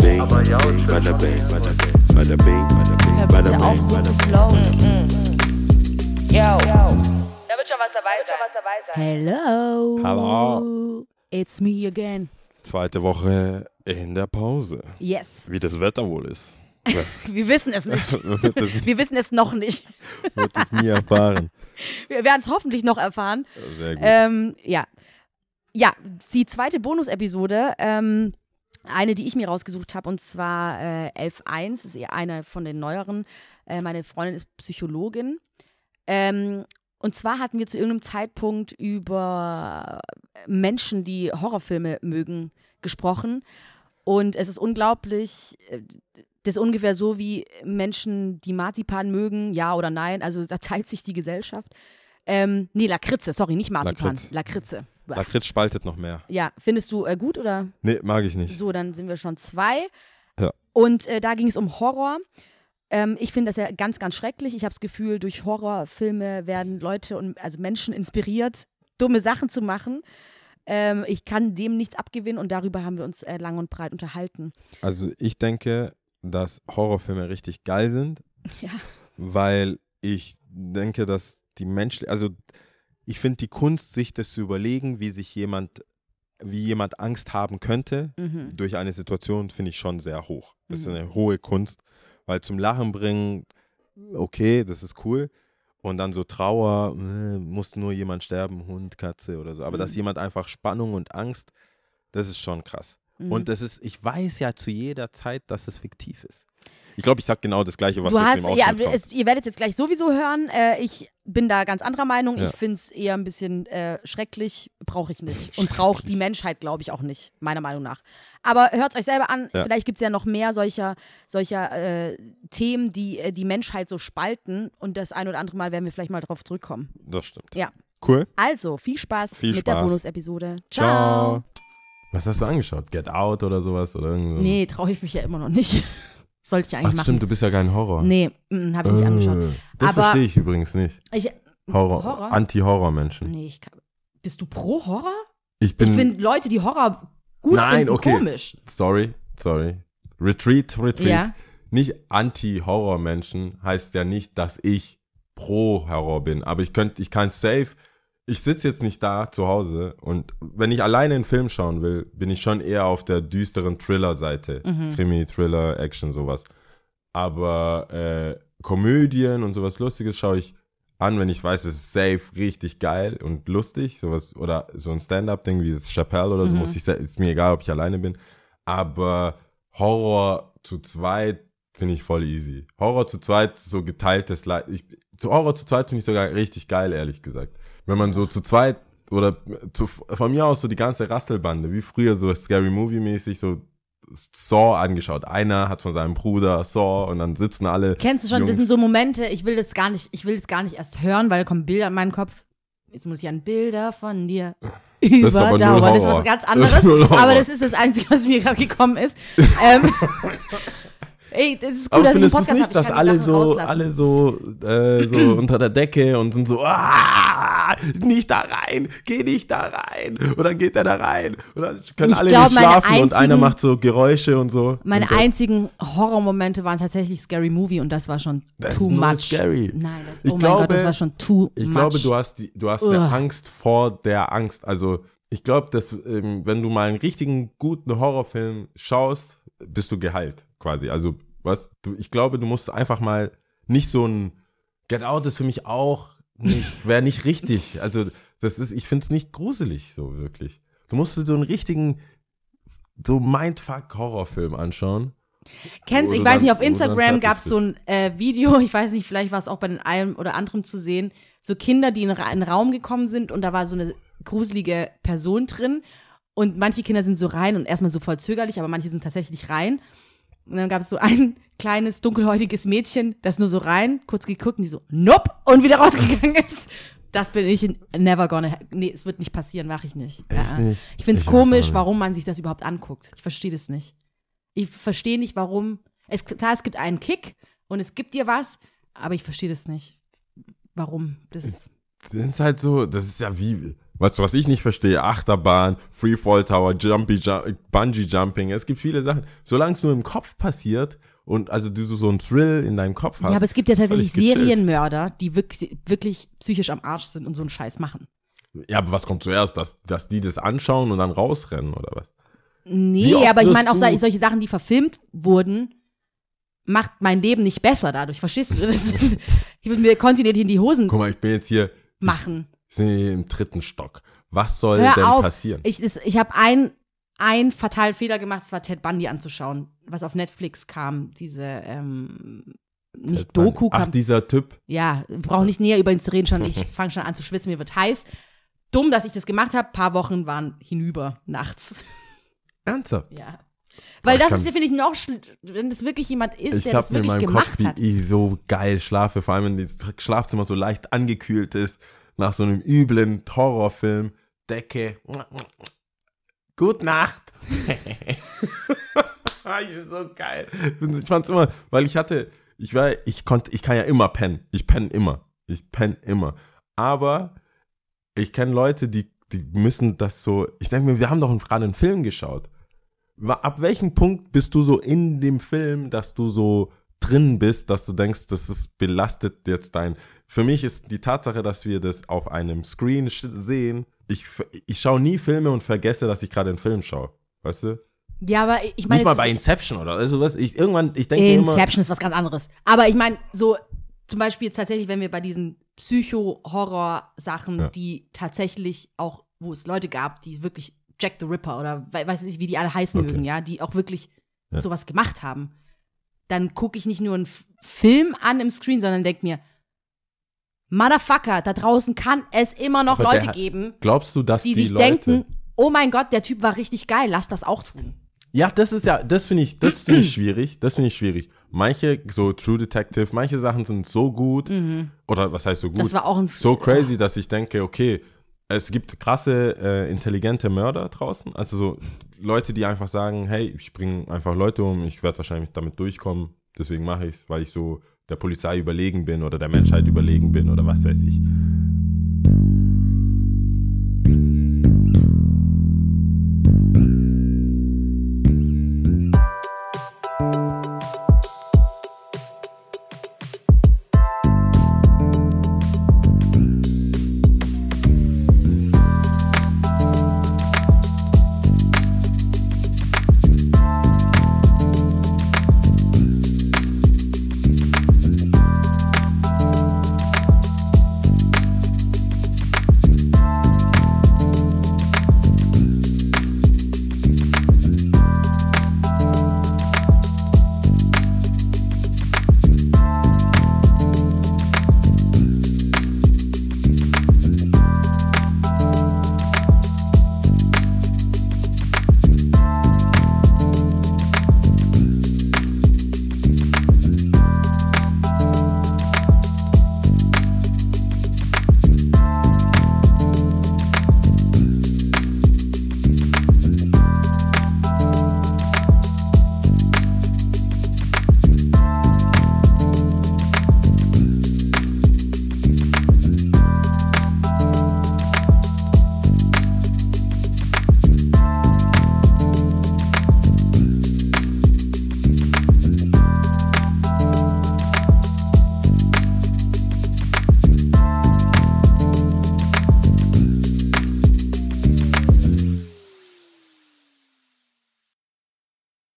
bing, bada bing, bada bing, bada bing, bada bing, flowen. Yo. Da wird schon was dabei sein. Hello. Hallo. It's me again. Zweite Woche in der Pause. Yes. Wie das Wetter wohl ist. Wir wissen es nicht. Wir wissen es noch nicht. wird es nie erfahren. Wir werden es hoffentlich noch erfahren. Sehr gut. Ähm, ja. Ja, die zweite Bonus-Episode, ähm, eine, die ich mir rausgesucht habe, und zwar äh, 11.1, ist eher eine von den neueren. Äh, meine Freundin ist Psychologin. Ähm, und zwar hatten wir zu irgendeinem Zeitpunkt über Menschen, die Horrorfilme mögen, gesprochen. Und es ist unglaublich, äh, das ist ungefähr so wie Menschen, die Marzipan mögen, ja oder nein. Also da teilt sich die Gesellschaft. Ähm, nee, Lakritze, sorry, nicht Marzipan. Lakritz. Lakritze. Lakritz spaltet noch mehr. Ja, findest du äh, gut oder? Nee, mag ich nicht. So, dann sind wir schon zwei. Ja. Und äh, da ging es um Horror. Ähm, ich finde das ja ganz, ganz schrecklich. Ich habe das Gefühl, durch Horrorfilme werden Leute und also Menschen inspiriert, dumme Sachen zu machen. Ähm, ich kann dem nichts abgewinnen und darüber haben wir uns äh, lang und breit unterhalten. Also ich denke, dass Horrorfilme richtig geil sind, Ja. weil ich denke, dass die Menschen, also ich finde die Kunst, sich das zu überlegen, wie sich jemand, wie jemand Angst haben könnte Mhm. durch eine Situation, finde ich schon sehr hoch. Das ist Mhm. eine hohe Kunst, weil zum Lachen bringen, okay, das ist cool. Und dann so Trauer, äh, muss nur jemand sterben, Hund, Katze oder so. Aber dass Mhm. jemand einfach Spannung und Angst, das ist schon krass. Mhm. Und das ist, ich weiß ja zu jeder Zeit, dass es fiktiv ist. Ich glaube, ich sage genau das Gleiche, was du hast, im ja, es, ihr werdet jetzt gleich sowieso hören. Äh, ich bin da ganz anderer Meinung. Ja. Ich finde es eher ein bisschen äh, schrecklich. Brauche ich nicht. Und braucht die Menschheit, glaube ich, auch nicht, meiner Meinung nach. Aber hört es euch selber an. Ja. Vielleicht gibt es ja noch mehr solcher, solcher äh, Themen, die äh, die Menschheit so spalten. Und das ein oder andere Mal werden wir vielleicht mal darauf zurückkommen. Das stimmt. Ja. Cool. Also, viel Spaß Viel mit der Spaß. Bonus-Episode. Ciao. Was hast du angeschaut? Get Out oder sowas? Oder? Nee, traue ich mich ja immer noch nicht. Sollte ich eigentlich Ach machen. stimmt, du bist ja kein Horror. Nee, habe ich nicht angeschaut. Äh, Das Aber- verstehe ich übrigens nicht. Ich, Horror, Horror? Anti-Horror-Menschen. nee, ich kann, bist du pro Horror? Ich Ich bin. finde Leute, die Horror gut Nein, finden, okay. komisch. sorry, sorry. Retreat, Retreat. Ja. Nicht Anti-Horror-Menschen heißt ja nicht, dass ich pro Horror bin. Aber ich könnte, ich kann safe. Ich sitze jetzt nicht da zu Hause und wenn ich alleine einen Film schauen will, bin ich schon eher auf der düsteren Thriller-Seite. Mhm. Krimi, Thriller, Action, sowas. Aber äh, Komödien und sowas Lustiges schaue ich an, wenn ich weiß, es ist safe richtig geil und lustig. Sowas, oder so ein Stand-up-Ding wie das Chappelle oder so, Mhm. muss ich ist mir egal, ob ich alleine bin. Aber Horror zu zweit finde ich voll easy. Horror zu zweit, so geteiltes Leid. Ich, zu Horror zu zweit finde ich sogar richtig geil, ehrlich gesagt. Wenn man so zu zweit oder zu, von mir aus so die ganze Rasselbande, wie früher so Scary Movie mäßig, so Saw angeschaut. Einer hat von seinem Bruder Saw und dann sitzen alle. Kennst du schon, das Jungs. sind so Momente, ich will das gar nicht, ich will das gar nicht erst hören, weil da kommen Bilder in meinen Kopf. Jetzt muss ich an Bilder von dir null überdauern. Das ist was ganz Das anderes. Horror. aber das ist das Einzige, was mir gerade gekommen ist. ähm, ey, das ist gut, Aber dass ich Podcast nicht, dass alle Sachen so, rauslassen. alle so, äh, so unter der Decke und sind so, ah, nicht da rein, geh nicht da rein. Und dann geht er da rein. Und dann können Ich alle glaub, nicht schlafen und einer einzigen- macht so Geräusche und so. Meine und, einzigen Horrormomente waren tatsächlich Scary Movie und das war schon Das too much. scary. Nein, das, Ich oh mein Gott, das glaube- war schon too Ich much. glaube, du hast, die, du hast eine. Angst vor der Angst. Also, ich glaube, dass, ähm, wenn du mal einen richtigen guten Horrorfilm schaust, bist du geheilt, quasi. Also, was, du, ich glaube, du musst einfach mal nicht so ein Get Out ist für mich auch nicht, wäre nicht richtig. Also, das ist, ich finde es nicht gruselig, so wirklich. Du musst so einen richtigen, so Mindfuck-Horrorfilm anschauen. Kennst du, ich weiß nicht, auf Instagram gab es so ein äh, Video, ich weiß nicht, vielleicht war es auch bei den einen oder anderen zu sehen, so Kinder, die in einen Raum gekommen sind und da war so eine gruselige Person drin und manche Kinder sind so rein und erstmal so voll zögerlich, aber manche sind tatsächlich rein. Und dann gab es so ein kleines, dunkelhäutiges Mädchen, das nur so rein, kurz geguckt und die so, nope, und wieder rausgegangen ist. Das bin ich never gonna, nee, es wird nicht passieren, mache ich nicht. Ja. nicht? Ich finde es komisch, warum man sich das überhaupt anguckt. Ich verstehe das nicht. Ich verstehe nicht, warum. Es, klar, es gibt einen Kick und es gibt dir was, aber ich verstehe das nicht. Warum? Das, Das ist halt so, das ist ja wie, Weißt du, was ich nicht verstehe? Achterbahn, Freefall Tower, Jumpy, Jump, Bungee Jumping. Es gibt viele Sachen. Solange es nur im Kopf passiert und also du so einen Thrill in deinem Kopf hast. Ja, aber es gibt ja tatsächlich. Serienmörder, die wirklich, wirklich psychisch am Arsch sind und so einen Scheiß machen. Ja, aber was kommt zuerst? Dass, dass die das anschauen und dann rausrennen oder was? Nee, aber ich meine auch solche Sachen, die verfilmt wurden, macht mein Leben nicht besser dadurch. Verstehst du? Das, ich würde mir kontinuierlich in die Hosen Guck mal, ich bin jetzt hier machen. Bin hier im dritten Stock. Was soll Hör denn auf. passieren? Ich, ich habe einen einen fatalen Fehler gemacht, das war Ted Bundy anzuschauen, was auf Netflix kam. Diese, ähm, nicht Doku Ach, kam. dieser Typ. Ja, wir brauchen nicht näher über ihn zu reden, schon. Ich fange schon an zu schwitzen, mir wird heiß. Dumm, dass ich das gemacht habe. Paar Wochen waren hinüber nachts. Ernsthaft? Ja. Weil ich das ist, finde ich, noch, wenn das wirklich jemand ist, der das hab mir in wirklich meinem Kopf, gemacht wie hat. ich so geil schlafe, vor allem wenn das Schlafzimmer so leicht angekühlt ist, nach so einem üblen Horrorfilm, Decke. Gut Nacht. ich bin so geil. Ich fand's immer, weil ich hatte, ich war, ich konnte, ich kann ja immer pennen. Ich penne immer. Ich penne immer. Aber ich kenne Leute, die, die müssen das so, ich denke mir, wir haben doch gerade einen Film geschaut. Ab welchem Punkt bist du so in dem Film, dass du so drin bist, dass du denkst, das ist belastet jetzt dein. Für mich ist die Tatsache, dass wir das auf einem Screen sehen. Ich, ich schaue nie Filme und vergesse, dass ich gerade einen Film schaue. Weißt du? Ja, aber ich meine, Nicht mal bei Inception oder also was. Ich irgendwann, ich denke mir immer. Inception ist was ganz anderes. Aber ich meine, so zum Beispiel tatsächlich, wenn wir bei diesen Psycho-Horror-Sachen, Ja. die tatsächlich auch, wo es Leute gab, die wirklich Jack the Ripper oder we weiß ich, wie die alle heißen Okay. mögen, ja, die auch wirklich Ja. sowas gemacht haben, dann gucke ich nicht nur einen Film an im Screen, sondern denke mir, Motherfucker, da draußen kann es immer noch Aber Leute hat- geben, Glaubst du, dass die, die, sich Leute, denken, oh mein Gott, der Typ war richtig geil, lass das auch tun. Ja, das ist ja, das finde ich, das finde ich schwierig. Das finde ich schwierig. Manche, so True Detective, manche Sachen sind so gut. Oder was heißt so gut? Mhm. Das war auch ein so crazy, dass ich denke, okay, es gibt krasse, äh, intelligente Mörder draußen. Also so Leute, die einfach sagen, hey, ich bringe einfach Leute um, ich werde wahrscheinlich damit durchkommen, deswegen mache ich es, weil ich so der Polizei überlegen bin oder der Menschheit überlegen bin oder was weiß ich.